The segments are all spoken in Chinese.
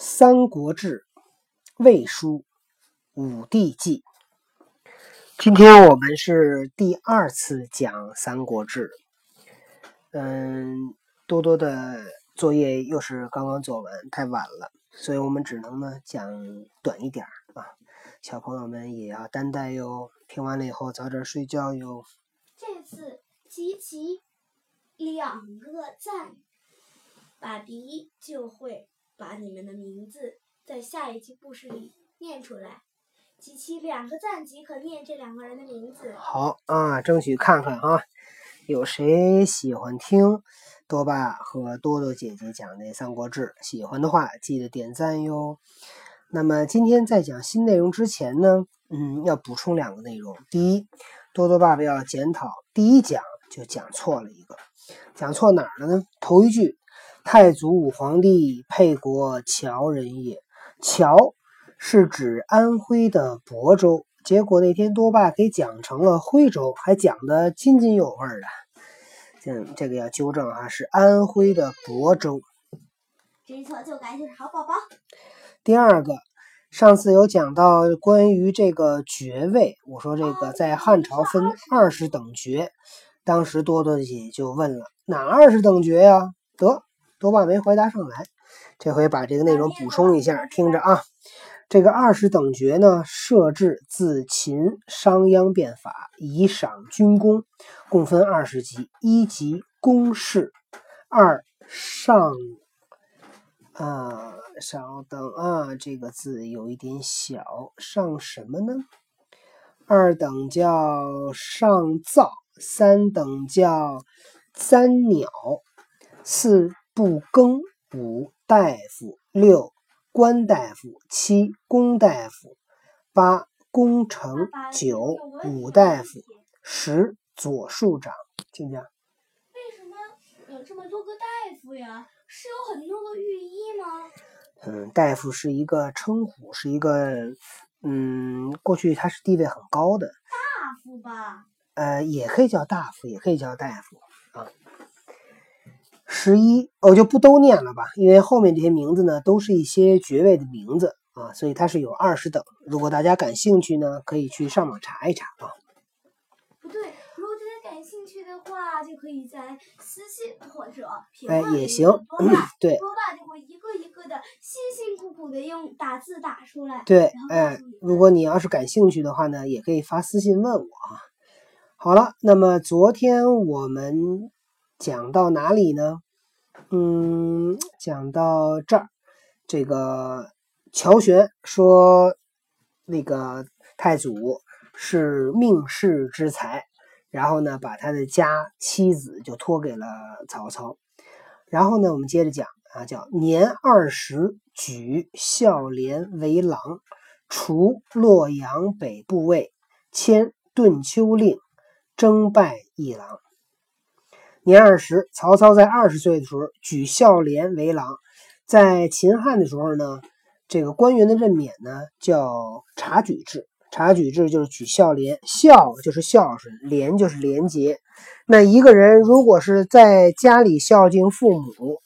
三国志·魏书·武帝纪。今天我们是第二次讲《三国志》。嗯，多多的作业又是刚刚做完，太晚了，所以我们只能呢讲短一点啊。小朋友们也要担待哟，听完了以后早点睡觉哟。这次集齐两个赞，爸比就会把你们的名字在下一期故事里念出来。集齐两个赞即可念这两个人的名字。好啊，争取看看啊，有谁喜欢听多爸和多多姐姐讲的《三国志》？喜欢的话记得点赞哟。那么今天在讲新内容之前呢，嗯，要补充两个内容。第一，多多爸爸要检讨，第一讲就讲错了一个，讲错哪儿了呢？头一句，太祖武皇帝沛国谯人也，谯是指安徽的亳州，结果那天多爸给讲成了徽州，还讲的津津有味的。这这个要纠正啊，是安徽的亳州。知错就改就是好宝宝。第二个，上次有讲到关于这个爵位，我说这个在汉朝分二十等爵，当时多多姐就问了，哪二十等爵呀？得，多半没回答上来，这回把这个内容补充一下，听着啊，这个二十等爵呢，设置自秦商鞅变法，以赏军功，共分二十级，一级公事，二上。啊，稍等啊，这个字有一点小，上什么呢？二等叫上灶，三等叫三鸟，四不更，五大夫，六官大夫，七公大夫，八工程，九武大夫，十左庶长。听讲。为什么有这么多个大夫呀？是有很多个御医吗？嗯，大夫是一个称呼，是一个嗯，过去他是地位很高的大夫吧？呃，也可以叫大夫，也可以叫大夫啊。十一，我就不都念了吧，因为后面这些名字呢，都是一些爵位的名字啊，所以它是有二十等。如果大家感兴趣呢，可以去上网查一查啊。不对。如果大家感兴趣的话，就可以在私信或者评论里多爸，对，多爸就会一个一个的辛辛苦苦的用打字打出来。对，哎，如果你要是感兴趣的话呢，也可以发私信问我啊。好了，那么昨天我们讲到哪里呢？嗯，讲到这儿，这个乔玄说，那个太祖是命世之才。然后呢，把他的家妻子就托给了曹操。然后呢，我们接着讲啊，叫年二十举孝廉为郎，除洛阳北部尉，迁顿丘令，征拜议郎。年二十，曹操在二十岁的时候举孝廉为郎。在秦汉的时候呢，这个官员的任免呢叫察举制。察举制就是举孝廉，孝就是孝顺，廉就是廉洁。那一个人如果是在家里孝敬父母，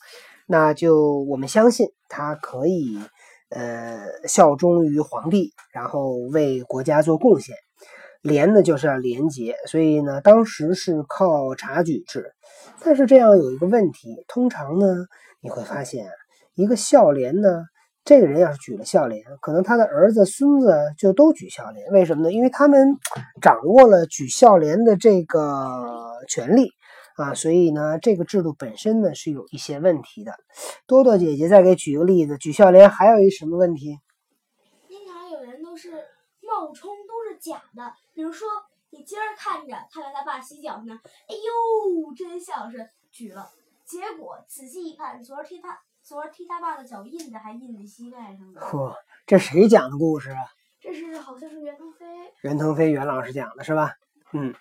那就我们相信他可以呃效忠于皇帝，然后为国家做贡献。廉呢就是要廉洁，所以呢当时是靠察举制。但是这样有一个问题，通常呢你会发现一个孝廉呢。这个人要是举了孝廉，可能他的儿子、孙子就都举孝廉。为什么呢？因为他们掌握了举孝廉的这个权利啊，所以呢，这个制度本身呢是有一些问题的。多多姐姐再给举个例子，举孝廉还有一什么问题？经常有人都是冒充，都是假的。比如说，你今儿看着看着他爸洗脚呢，哎呦，真孝顺，举了。结果仔细一看，昨儿踢他。昨儿踢他爸的脚印子还印在膝盖上呢。嚯，这谁讲的故事啊？这是好像是袁腾飞。袁腾飞袁老师讲的是吧？嗯。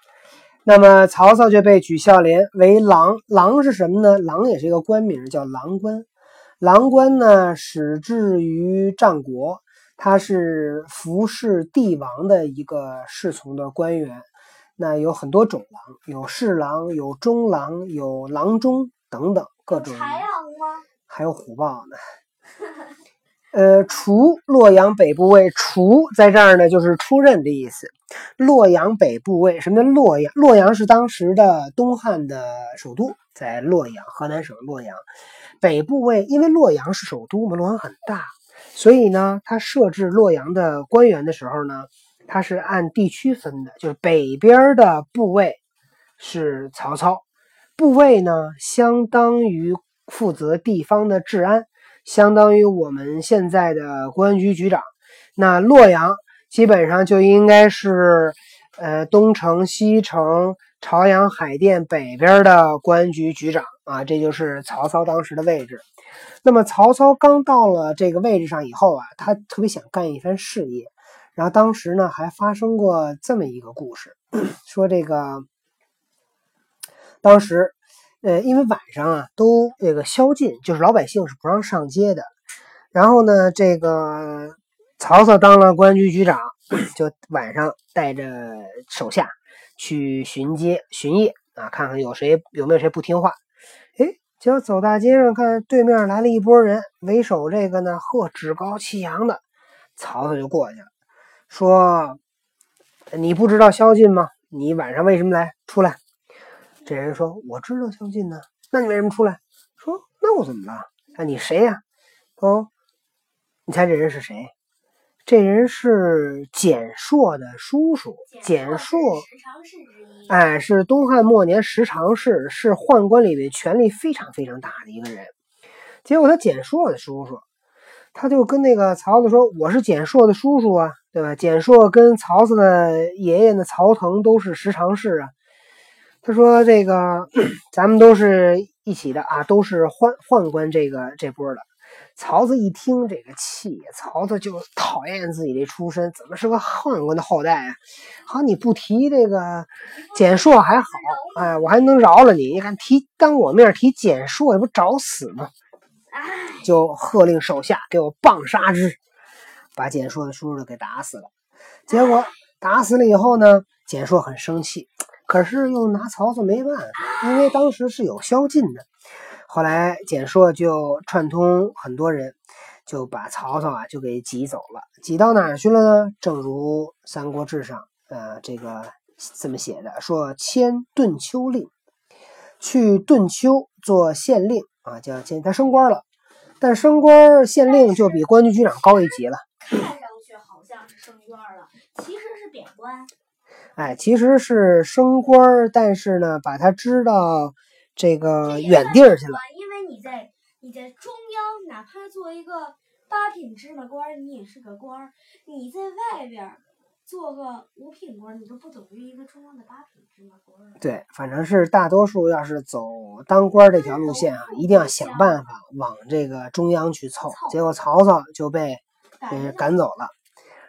那么曹操就被举孝廉为郎，郎是什么呢？郎也是一个官名，叫郎官。郎官呢，始至于战国，他是服侍帝王的一个侍从的官员。那有很多种郎，有侍郎，有中郎，有郎中等等各种。豺狼吗？还有虎豹呢，呃，除洛阳北部尉，除在这儿呢，就是出任的意思。洛阳北部尉，什么叫洛阳？洛阳是当时的东汉的首都，在洛阳，河南省洛阳。北部尉，因为洛阳是首都嘛，洛阳很大，所以呢，他设置洛阳的官员的时候呢，他是按地区分的，就是北边的部位是曹操，部位呢，相当于负责地方的治安。相当于我们现在的公安局局长，那洛阳基本上就应该是，呃，东城、西城、朝阳、海淀北边的公安局局长啊，这就是曹操当时的位置。那么曹操刚到了这个位置上以后啊，他特别想干一番事业，然后当时呢还发生过这么一个故事，说这个当时。呃，因为晚上啊，都这个宵禁，就是老百姓是不让上街的。然后呢，这个曹操当了公安局局长，就晚上带着手下去巡街巡夜啊，看看有谁有没有谁不听话。哎，结果走大街上，看对面来了一波人，为首这个呢，呵，趾高气扬的，曹操就过去了，说：“你不知道宵禁吗？你晚上为什么来？出来。”这人说：“我知道宵禁呢，那你为什么出来？”说：“那我怎么了？啊，你谁呀？”哦，你猜这人是谁？这人是简硕的叔叔。简硕，哎，是东汉末年十常侍，是宦官里面权力非常非常大的一个人。结果他简硕的叔叔，他就跟那个曹操说：“我是简硕的叔叔啊，对吧？”简硕跟曹操的爷爷呢，曹腾都是十常侍啊。他说：“这个 咱们都是一起的啊，都是宦宦官这个这波的。”曹操一听这个气，曹操就讨厌自己这出身，怎么是个宦官的后代啊？好，你不提这个简硕还好，哎，我还能饶了你。你看提当我面提简硕，也不找死吗？就喝令手下给我棒杀之，把简硕的叔叔给打死了。结果打死了以后呢，简硕很生气。可是又拿曹操没办法，因为当时是有宵禁的。后来简硕就串通很多人，就把曹操啊就给挤走了。挤到哪儿去了呢？正如《三国志》上呃这个这么写的，说迁顿丘令，去顿丘做县令啊，叫迁他升官了。但升官县令就比官局局长高一级了。看上去好像是升官了，其实是贬官。哎，其实是升官，但是呢，把他支到这个远地儿去了。因为你在你在中央，哪怕做一个八品芝麻官，你也是个官儿；你在外边做个五品官，你都不等于一个中央的八品芝麻官。对，反正是大多数要是走当官这条路线啊，一定要想办法往这个中央去凑。结果曹操就被给赶走了，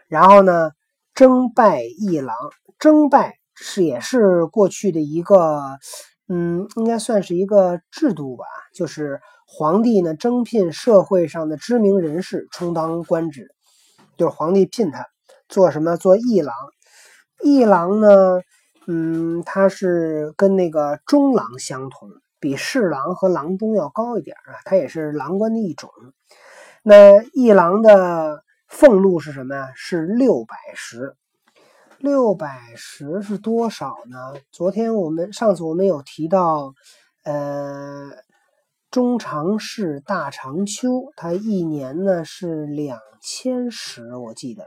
然后呢，征拜议郎。征拜是也是过去的一个，嗯，应该算是一个制度吧。就是皇帝呢征聘社会上的知名人士充当官职，就是皇帝聘他做什么？做议郎。议郎呢，嗯，他是跟那个中郎相同，比侍郎和郎中要高一点啊。他也是郎官的一种。那议郎的俸禄是什么呀？是六百石。六百石是多少呢？昨天我们上次我们有提到，呃，中常侍大长秋，他一年呢是两千石，我记得，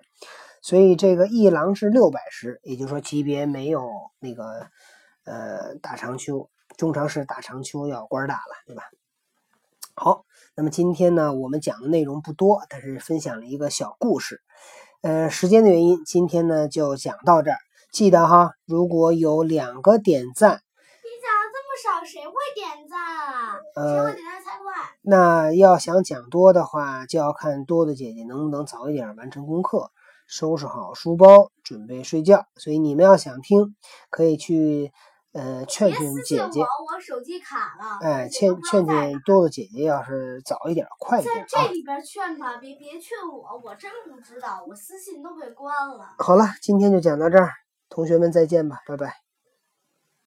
所以这个一郎是六百石，也就是说级别没有那个呃大长秋中常侍大长秋要官大了，对吧？好，那么今天呢，我们讲的内容不多，但是分享了一个小故事。呃，时间的原因，今天呢就讲到这儿。记得哈，如果有两个点赞，你讲这么少，谁会点赞啊？谁会点赞才快？那要想讲多的话，就要看多的姐姐能不能早一点完成功课，收拾好书包，准备睡觉。所以你们要想听，可以去。呃，劝劝姐姐，我手机卡了。哎，劝劝劝多多姐姐，要是早一点，快一点啊。在这里边劝吧，别别劝我，我真不知道，我私信都被关了。好了，今天就讲到这儿，同学们再见吧，拜拜。